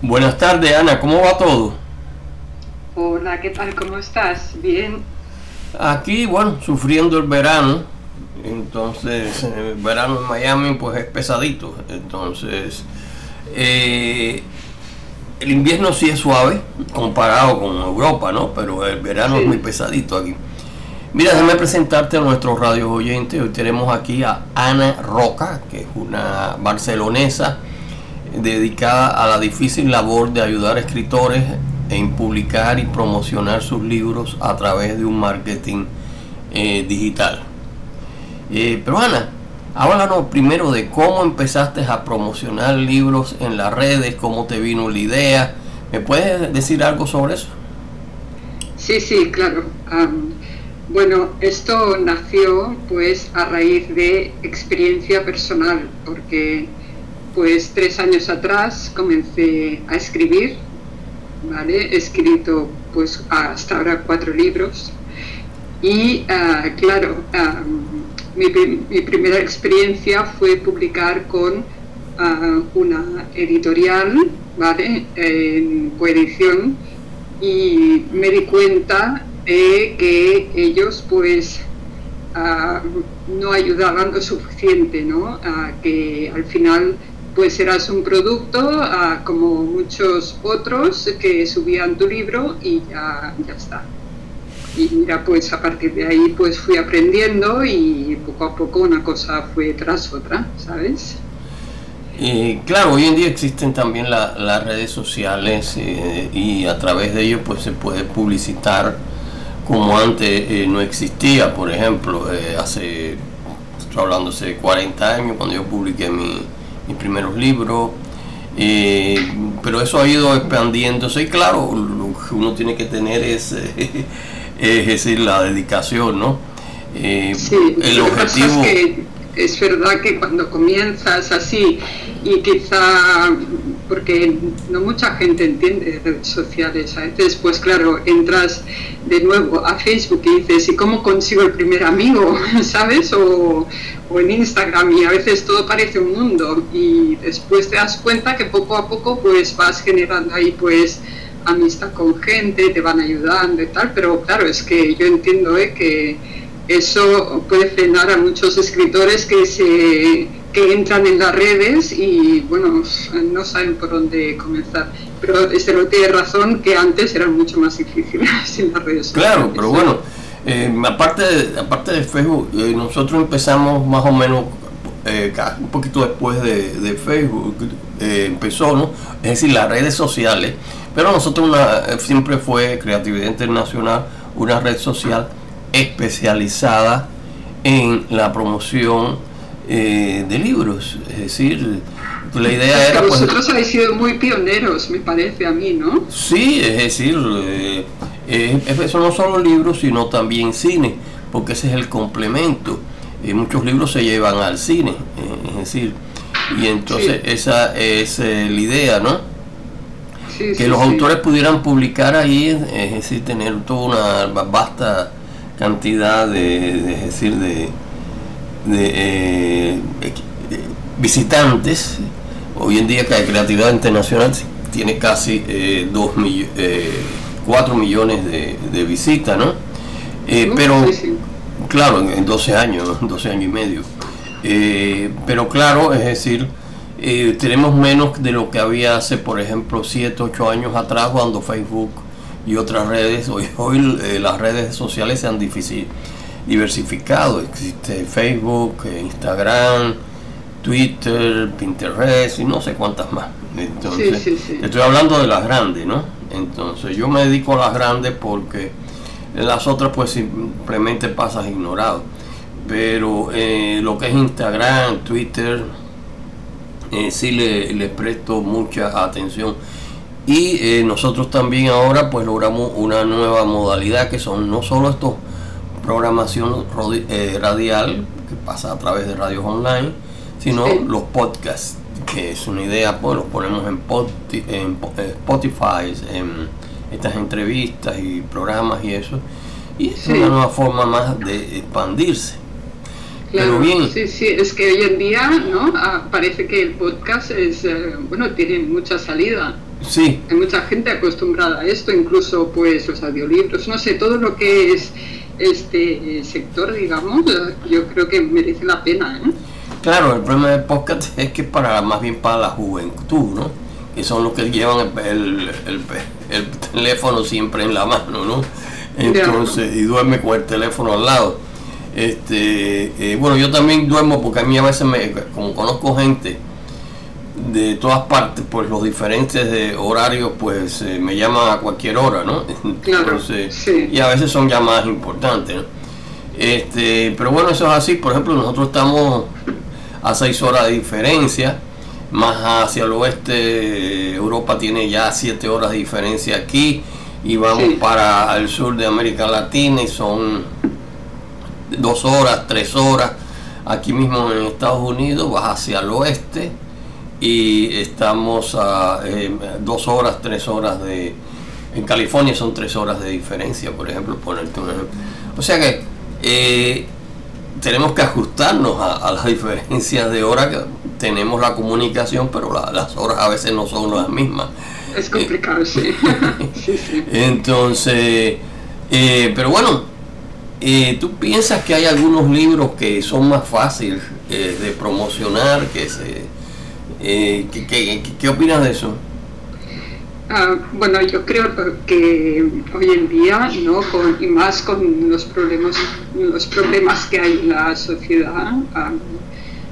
Buenas tardes, Ana, ¿cómo va todo? Hola, ¿qué tal? ¿Cómo estás? Bien. Aquí, bueno, sufriendo el verano. Entonces, el verano en Miami pues es pesadito. Entonces, eh, el invierno sí es suave comparado con Europa, ¿no? Pero el verano es muy pesadito aquí. Mira, déjame presentarte a nuestros radios oyentes. Hoy tenemos aquí a Ana Roca, que es una barcelonesa dedicada a la difícil labor de ayudar a escritores en publicar y promocionar sus libros a través de un marketing eh, digital. Eh, pero Ana, háblanos primero de cómo empezaste a promocionar libros en las redes, cómo te vino la idea. ¿Me puedes decir algo sobre eso? Sí, sí, claro. bueno, esto nació pues a raíz de experiencia personal, porque pues tres años atrás comencé a escribir, ¿vale? He escrito pues hasta ahora cuatro libros y ah, claro, mi, primera experiencia fue publicar con ah, una editorial, ¿vale? En coedición y me di cuenta de que ellos pues ah, no ayudaban lo suficiente, ¿no? que al final pues eras un producto ah, como muchos otros que subían tu libro y ya, ya está. Y mira, pues a partir de ahí pues fui aprendiendo y poco a poco una cosa fue tras otra, ¿sabes? Claro, hoy en día existen también las redes sociales eh, y a través de ellos pues se puede publicitar como antes eh, no existía, por ejemplo, eh, hace, estoy hablando hace 40 años cuando yo publiqué mi, mis primeros libros. Eh, pero eso ha ido expandiéndose y claro, lo que uno tiene que tener es, es decir, la dedicación, ¿no? Eh, el objetivo... Es, es verdad que cuando comienzas así y quizá porque no mucha gente entiende redes sociales. A veces, pues claro, entras de nuevo a Facebook y dices, ¿y cómo consigo el primer amigo? ¿Sabes? O, o en Instagram y a veces todo parece un mundo y después te das cuenta que poco a poco pues vas generando ahí pues amistad con gente, te van ayudando y tal, pero claro, es que yo entiendo ¿eh? que eso puede frenar a muchos escritores que se que entran en las redes y bueno no saben por dónde comenzar pero este no tiene razón que antes eran mucho más difíciles en las redes claro pero bueno eh, aparte, de, aparte de Facebook, eh, nosotros empezamos más o menos eh, un poquito después de, Facebook, empezó, ¿no? Es decir, las redes sociales, pero nosotros siempre fue Creatividad Internacional, una red social especializada en la promoción de libros, es decir, la idea era... Pues, vosotros habéis sido muy pioneros, me parece a mí, ¿no? Sí, es decir, eh, eso no solo libros, sino también cine, porque ese es el complemento. Eh, muchos libros se llevan al cine, eh, es decir, y entonces esa es la idea, ¿no? que los autores pudieran publicar ahí, es decir, tener toda una vasta cantidad de, es decir, de, de, visitantes. Hoy en día que hay creatividad internacional tiene casi 2 millones 4 millones de, visitas, ¿no? Eh, pero, claro, en, 12 años, 12 años y medio. Eh, pero claro, es decir, eh, tenemos menos de lo que había hace, por ejemplo, 7, 8 años atrás, cuando Facebook y otras redes, hoy, hoy las redes sociales se han diversificado. Existe Facebook, Instagram, Twitter, Pinterest y no sé cuántas más. Entonces, estoy hablando de las grandes, ¿no? Entonces yo me dedico a las grandes porque las otras pues simplemente pasas ignorado. Pero eh, lo que es Instagram, Twitter, eh, sí le, presto mucha atención. Y eh, nosotros también ahora pues logramos una nueva modalidad que son no solo estos programación radial que pasa a través de radios online, sino los podcasts que es una idea, pues los ponemos en, en eh, Spotify, en estas entrevistas y programas y eso, y es una nueva forma más de expandirse. Claro, bien. sí, sí, es que hoy en día, ¿no? Ah, parece que el podcast es, eh, bueno, tiene mucha salida, Sí. Hay mucha gente acostumbrada a esto, incluso pues los audiolibros, no sé, todo lo que es este sector, digamos, yo creo que merece la pena. ¿eh? Claro, el problema del podcast es que para más bien para la juventud, ¿no? Que son los que llevan el, teléfono siempre en la mano, ¿no? Entonces, y duerme con el teléfono al lado. Este, eh, bueno, yo también duermo porque a mí a veces, me, como conozco gente de todas partes, pues los diferentes de horarios, pues eh, me llaman a cualquier hora, ¿no? Entonces, Y a veces son llamadas importantes, ¿no? Este, pero bueno, eso es así. Por ejemplo, nosotros estamos a seis horas de diferencia, más hacia el oeste, Europa tiene ya siete horas de diferencia aquí, y vamos para el sur de América Latina y son dos horas, tres horas. Aquí mismo en Estados Unidos vas hacia el oeste y estamos a eh, dos horas, tres horas de... En California son tres horas de diferencia, por ejemplo, ponerte un ejemplo. O sea que eh, tenemos que ajustarnos a, las diferencias de hora que tenemos la comunicación, pero las horas a veces no son las mismas. Es complicado, sí. Entonces, eh, pero bueno, ¿tú piensas que hay algunos libros que son más fáciles de promocionar, que se eh, ¿qué, opinas de eso? Ah, bueno, yo creo que hoy en día, ¿no? y más con los problemas, los problemas que hay en la sociedad, ah,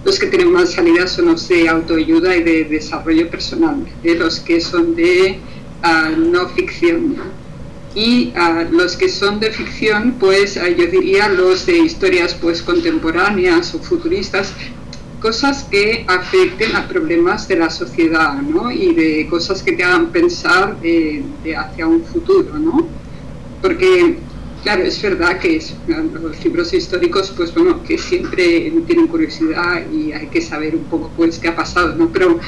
los que tienen más salida son los de autoayuda y de desarrollo personal, los que son de ah, no ficción. Y los que son de ficción, pues yo diría los de historias pues contemporáneas o futuristas, cosas que afecten a problemas de la sociedad, ¿no? Y de cosas que te hagan pensar hacia un futuro, ¿no? Porque, claro, es verdad que los libros históricos, pues bueno, que siempre tienen curiosidad y hay que saber un poco, pues, qué ha pasado, ¿no? Pero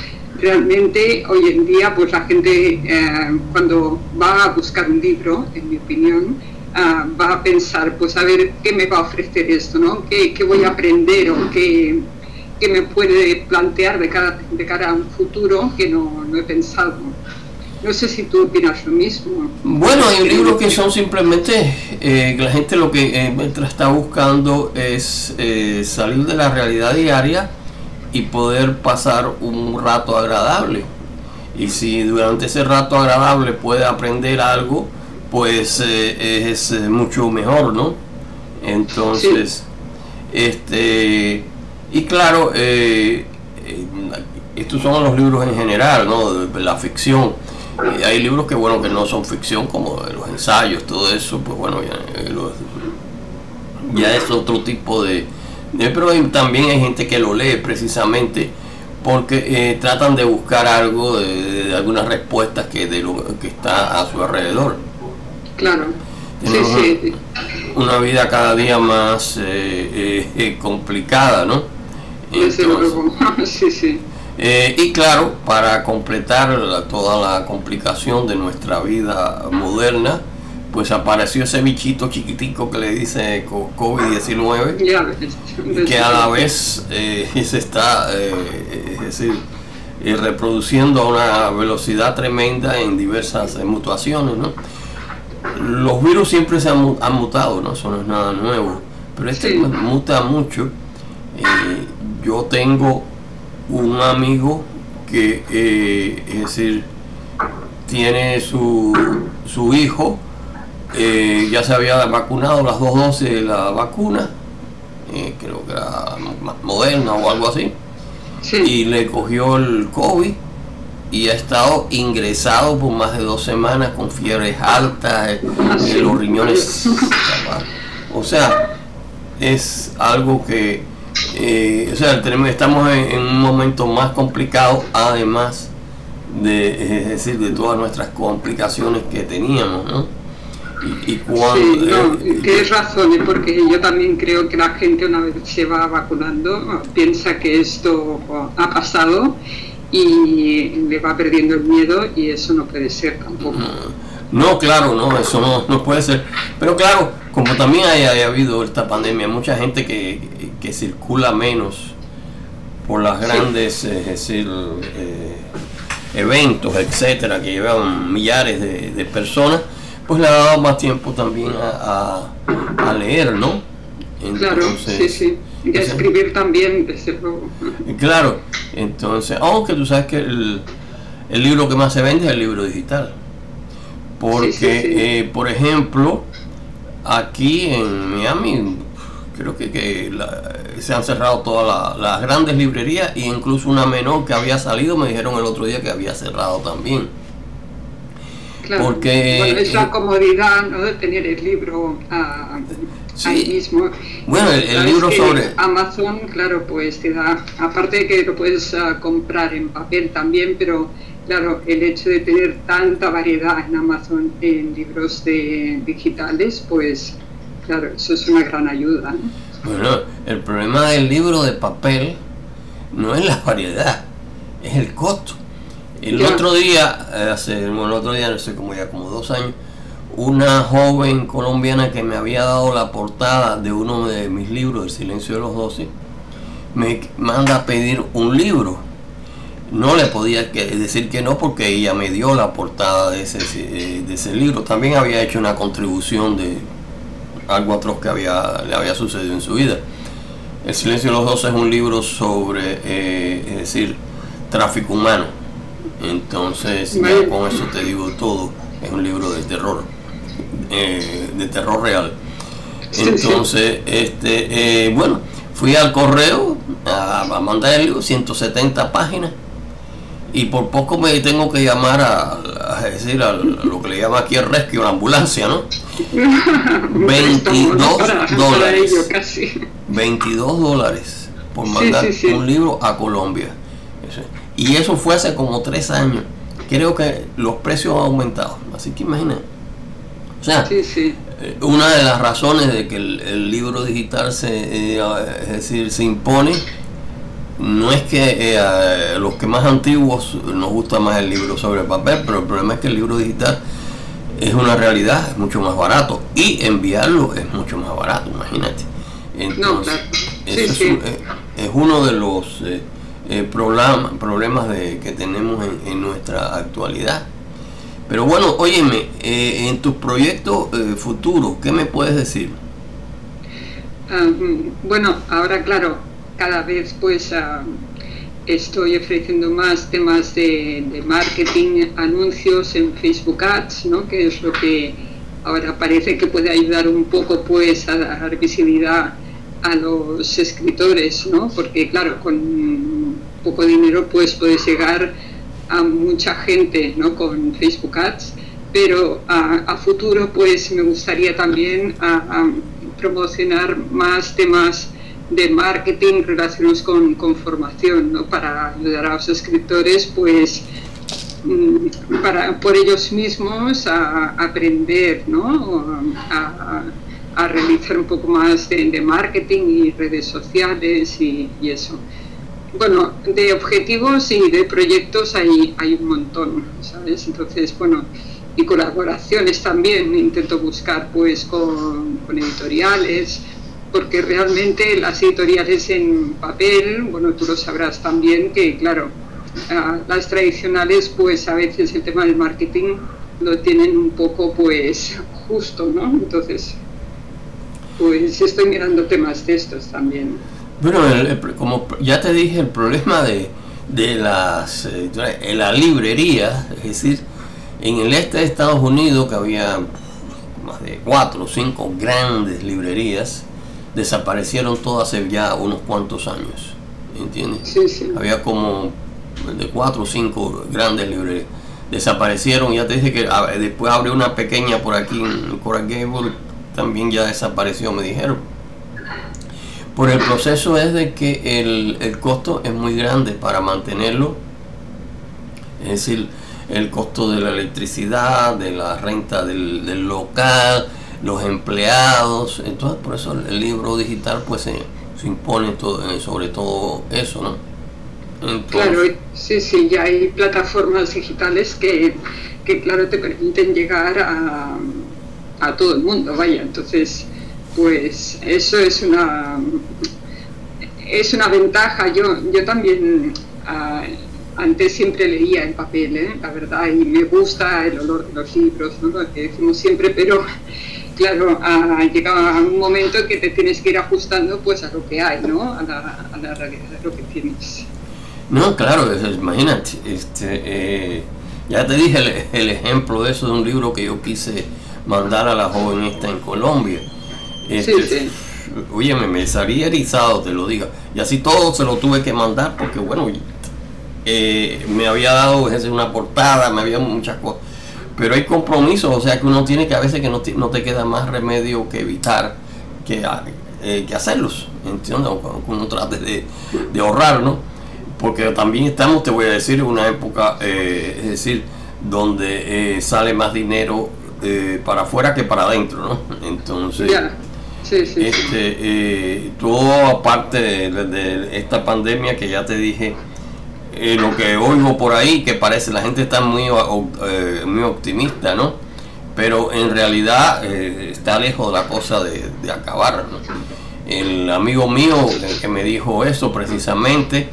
realmente hoy en día, pues la gente eh, cuando va a buscar un libro, en mi opinión, ah, va a pensar, pues a ver qué me va a ofrecer esto, ¿no? ¿Qué, qué voy a aprender o qué que me puede plantear de cara, de cara a un futuro que no, no he pensado. No sé si tú opinas lo mismo. Bueno, hay libros que son simplemente, eh, la gente lo que eh, está buscando es eh, salir de la realidad diaria y poder pasar un rato agradable. Y si durante ese rato agradable puede aprender algo, pues es mucho mejor, ¿no? Entonces, este y claro, eh, eh, estos son los libros en general, ¿no? De la ficción. Eh, hay libros que, bueno, que no son ficción, como los ensayos, todo eso, pues bueno, ya, es otro tipo de... pero también hay gente que lo lee precisamente porque tratan de buscar algo, de, algunas respuestas que, de lo que está a su alrededor. Claro. Una vida cada día más complicada, ¿no? Eh, y claro, para completar toda la complicación de nuestra vida moderna, pues apareció ese bichito chiquitico que le dice COVID-19, que a la vez eh, se está eh, reproduciendo a una velocidad tremenda en diversas mutaciones. Los virus siempre se han, mutado, ¿no? eso no es nada nuevo, pero este muta mucho yo tengo un amigo que, eh, es decir, tiene su, su hijo, eh, ya se había vacunado las dos dosis de la vacuna, eh, creo que era moderna o algo así, y le cogió el COVID y ha estado ingresado por más de dos semanas con fiebres altas, los riñones. O sea, es algo que eh, o sea, tenemos, estamos en, un momento más complicado, además de, es decir, de todas nuestras complicaciones que teníamos, ¿no? Y, cuando, sí, eh, razones, porque yo también creo que la gente una vez se va vacunando piensa que esto ha pasado y le va perdiendo el miedo y eso no puede ser tampoco. No, claro, no, eso no, no puede ser. Pero claro, como también haya, habido esta pandemia, mucha gente que, circula menos por las grandes, es decir, eh, eventos, etcétera, que llevan millares de, personas, pues le ha dado más tiempo también a, leer, ¿no? claro, sí, sí. Y a escribir también, desde luego. Claro, entonces, aunque tú sabes que el, el libro que más se vende es el libro digital. Porque, eh, por ejemplo, aquí en Miami, creo que, se han cerrado todas las grandes librerías e incluso una menor que había salido me dijeron el otro día que había cerrado también. Claro. Porque bueno, es la comodidad ¿no? de tener el libro ahí mismo. Bueno, el, libro sobre Amazon, claro, pues te da, aparte de que lo puedes ah, comprar en papel también, pero claro, el hecho de tener tanta variedad en Amazon en libros de, digitales, pues claro, eso es una gran ayuda. Bueno, el problema del libro de papel no es la variedad, es el costo. El otro día, eh, hace, el otro día, no sé, como ya como dos años, una joven colombiana que me había dado la portada de uno de mis libros, El silencio de los doce, me manda a pedir un libro no le podía decir que no porque ella me dio la portada de ese, de ese libro. También había hecho una contribución de algo atroz que había, le había sucedido en su vida. El silencio de los dos es un libro sobre, eh, es decir, tráfico humano. Entonces, con eso te digo todo. Es un libro de terror, eh, de terror real. Entonces, este, eh, bueno, fui al correo a, a mandar el libro, 170 páginas y por poco me tengo que llamar a, decir a lo que le llama aquí el rescue, la ambulancia, ¿no? 22 dólares. 22 dólares por mandar un libro a Colombia. Y eso fue hace como tres años. Creo que los precios han aumentado. Así que imagínate. O sea, eh, una de las razones de que el, libro digital se, eh, es decir, se impone no es que eh, a los que más antiguos nos gusta más el libro sobre papel, pero el problema es que el libro digital es una realidad, es mucho más barato y enviarlo es mucho más barato, imagínate. Entonces, Es, uno de los eh, eh, problemas de, que tenemos en, nuestra actualidad. Pero bueno, óyeme, en tus proyectos futuros, ¿qué me puedes decir? Ah, mm, bueno, ahora claro, cada vez pues ah, estoy ofreciendo más temas de, marketing, anuncios en Facebook Ads, ¿no? que es lo que ahora parece que puede ayudar un poco pues a dar visibilidad a los escritores, ¿no? porque claro, con poco dinero pues puedes llegar a mucha gente ¿no? con Facebook Ads, pero a, futuro pues me gustaría también promocionar más temas de marketing relacionados con, con formación, ¿no? para ayudar a los escritores, pues mm, para, por ellos mismos a, aprender, ¿no? a, a, realizar un poco más de, marketing y redes sociales y, y, eso. Bueno, de objetivos y de proyectos hay, hay un montón, ¿sabes? Entonces, bueno, y colaboraciones también, intento buscar pues con, con editoriales, porque realmente las editoriales en papel, bueno, tú lo sabrás también que, claro, las tradicionales, pues a veces el tema del marketing lo tienen un poco, pues, justo, ¿no? Entonces, pues estoy mirando temas de estos también. Bueno, como ya te dije, el problema de, de las en la librería, es decir, en el este de Estados Unidos, que había más de cuatro o cinco grandes librerías, desaparecieron todas hace ya unos cuantos años, ¿entiendes? Había como de cuatro o cinco grandes librerías. Desaparecieron, ya te dije que después abrió una pequeña por aquí en Coral Gable, también ya desapareció, me dijeron. Por el proceso es de que el, el costo es muy grande para mantenerlo, es decir, el costo de la electricidad, de la renta del, del local, los empleados, entonces por eso el libro digital pues se, impone todo, eh, sobre todo eso, ¿no? claro, sí, sí, ya hay plataformas digitales que, que claro, te permiten llegar a, a todo el mundo, vaya, entonces pues eso es una es una ventaja. Yo, yo también ah, antes siempre leía en papel, ¿eh? la verdad, y me gusta el olor de los libros, ¿no? lo que decimos siempre, pero claro, ha llegado un momento que te tienes que ir ajustando pues a lo que hay, ¿no? A la, a la realidad de lo que tienes. No, claro, imagínate, este, eh, ya te dije el, ejemplo de eso de un libro que yo quise mandar a la joven esta en Colombia. Este, sí, sí. Oye, me, salía erizado, te lo digo. Y así todo se lo tuve que mandar porque, bueno, eh, me había dado una portada, me había muchas cosas pero hay compromisos, o sea que uno tiene que a veces que no te, no te queda más remedio que evitar que, eh, que hacerlos, ¿entiendes? Uno trate de, de, ahorrar, ¿no? Porque también estamos, te voy a decir, en una época, eh, es decir, donde eh, sale más dinero para afuera que para adentro, ¿no? Entonces, sí, sí, este, todo aparte de esta pandemia que ya te dije, eh, lo que oigo por ahí, que parece la gente está muy, eh, muy optimista, ¿no? Pero en realidad eh, está lejos la cosa de, acabar, ¿no? El amigo mío que me dijo eso precisamente,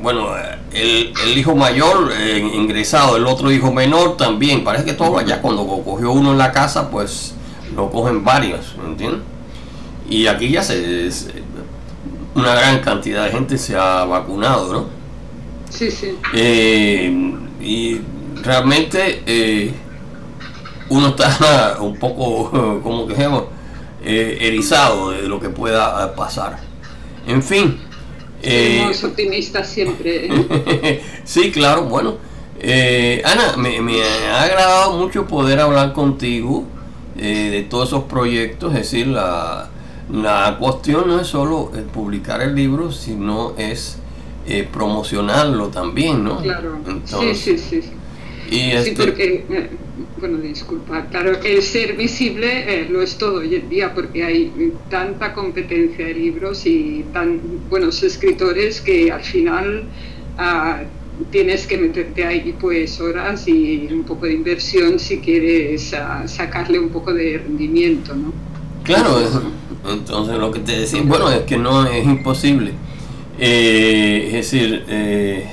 bueno, el, el, hijo mayor ingresado, el otro hijo menor también, parece que todo allá cuando cogió uno en la casa, pues lo cogen varios, ¿entiendes? Y aquí ya se, una gran cantidad de gente se ha vacunado, ¿no? Sí, sí. Eh, y realmente eh, uno está un poco, como que digamos, eh, erizado de lo que pueda pasar. En fin. Somos optimistas siempre. sí, claro, bueno. Ana, me, me, ha agradado mucho poder hablar contigo de todos esos proyectos, es decir, la, la cuestión no es solo publicar el libro, sino es eh, promocionarlo también, ¿no? Claro, sí, sí, sí. Y Sí, este porque, eh, bueno, disculpa, claro, el ser visible eh, lo es todo hoy en día porque hay tanta competencia de libros y tan buenos escritores que al final ah, tienes que meterte ahí pues horas y un poco de inversión si quieres ah, sacarle un poco de rendimiento, ¿no? Claro, entonces lo que te decía, bueno, es que no es imposible. Eh, es decir, eh,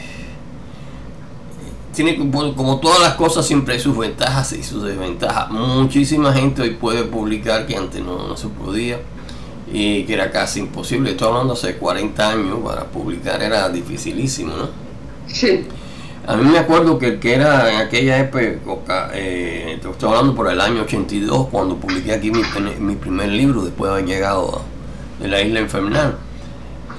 tiene como todas las cosas siempre hay sus ventajas y sus desventajas. Muchísima gente hoy puede publicar que antes no, no se podía y que era casi imposible. Estoy hablando hace 40 años para publicar era dificilísimo, ¿no? Sí. A mí me acuerdo que que era en aquella época, eh, estoy hablando por el año 82, cuando publiqué aquí mi, mi primer libro, después de haber llegado de la isla infernal.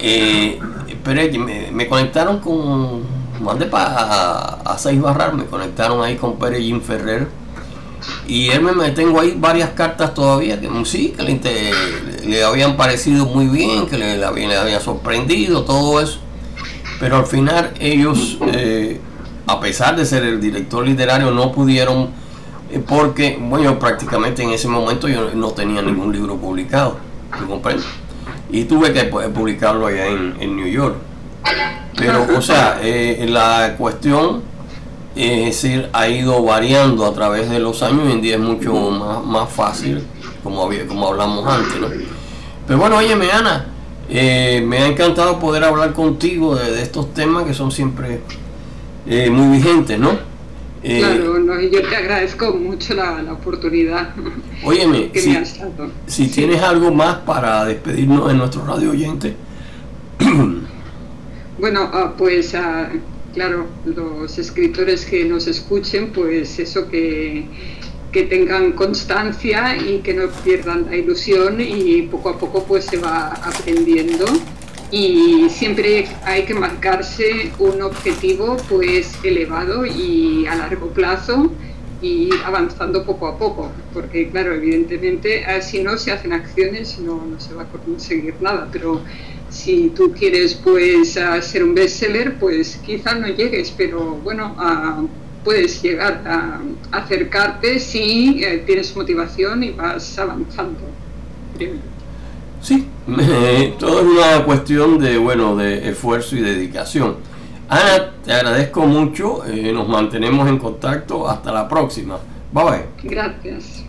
Eh, pero me, conectaron con, mandé para a, Seis Barrar, me conectaron ahí con Pérez Jim Ferrer. Y él me, tengo ahí varias cartas todavía que sí, que le, habían parecido muy bien, que le, le, había, sorprendido, todo eso. Pero al final ellos... Eh, a pesar de ser el director literario, no pudieron, eh, porque, bueno, prácticamente en ese momento yo no tenía ningún libro publicado, ¿me comprendes? Y tuve que pues, publicarlo allá en, New York. Pero, o sea, eh, la cuestión, es decir, ha ido variando a través de los años, hoy en día es mucho más, más fácil, como, había, como hablamos antes, ¿no? Pero bueno, oye, Ana, eh, me ha encantado poder hablar contigo de estos temas que son siempre eh, muy vigente, ¿no? Eh, claro, yo te agradezco mucho la, oportunidad óyeme, que si, me has dado. Si tienes algo más para despedirnos de nuestro radio oyente. bueno, ah, pues ah, claro, los escritores que nos escuchen, pues eso que, que tengan constancia y que no pierdan la ilusión y poco a poco pues se va aprendiendo y siempre hay que marcarse un objetivo pues elevado y a largo plazo y avanzando poco a poco, porque claro, evidentemente eh, si no se hacen acciones no, no se va a conseguir nada, pero si tú quieres pues ser un bestseller, pues quizás no llegues, pero bueno, puedes llegar a acercarte si eh, tienes motivación y vas avanzando. Sí, todo es una cuestión de, bueno, de esfuerzo y dedicación. Ana, te agradezco mucho, eh, nos mantenemos en contacto, hasta la próxima. Bye bye. Gracias.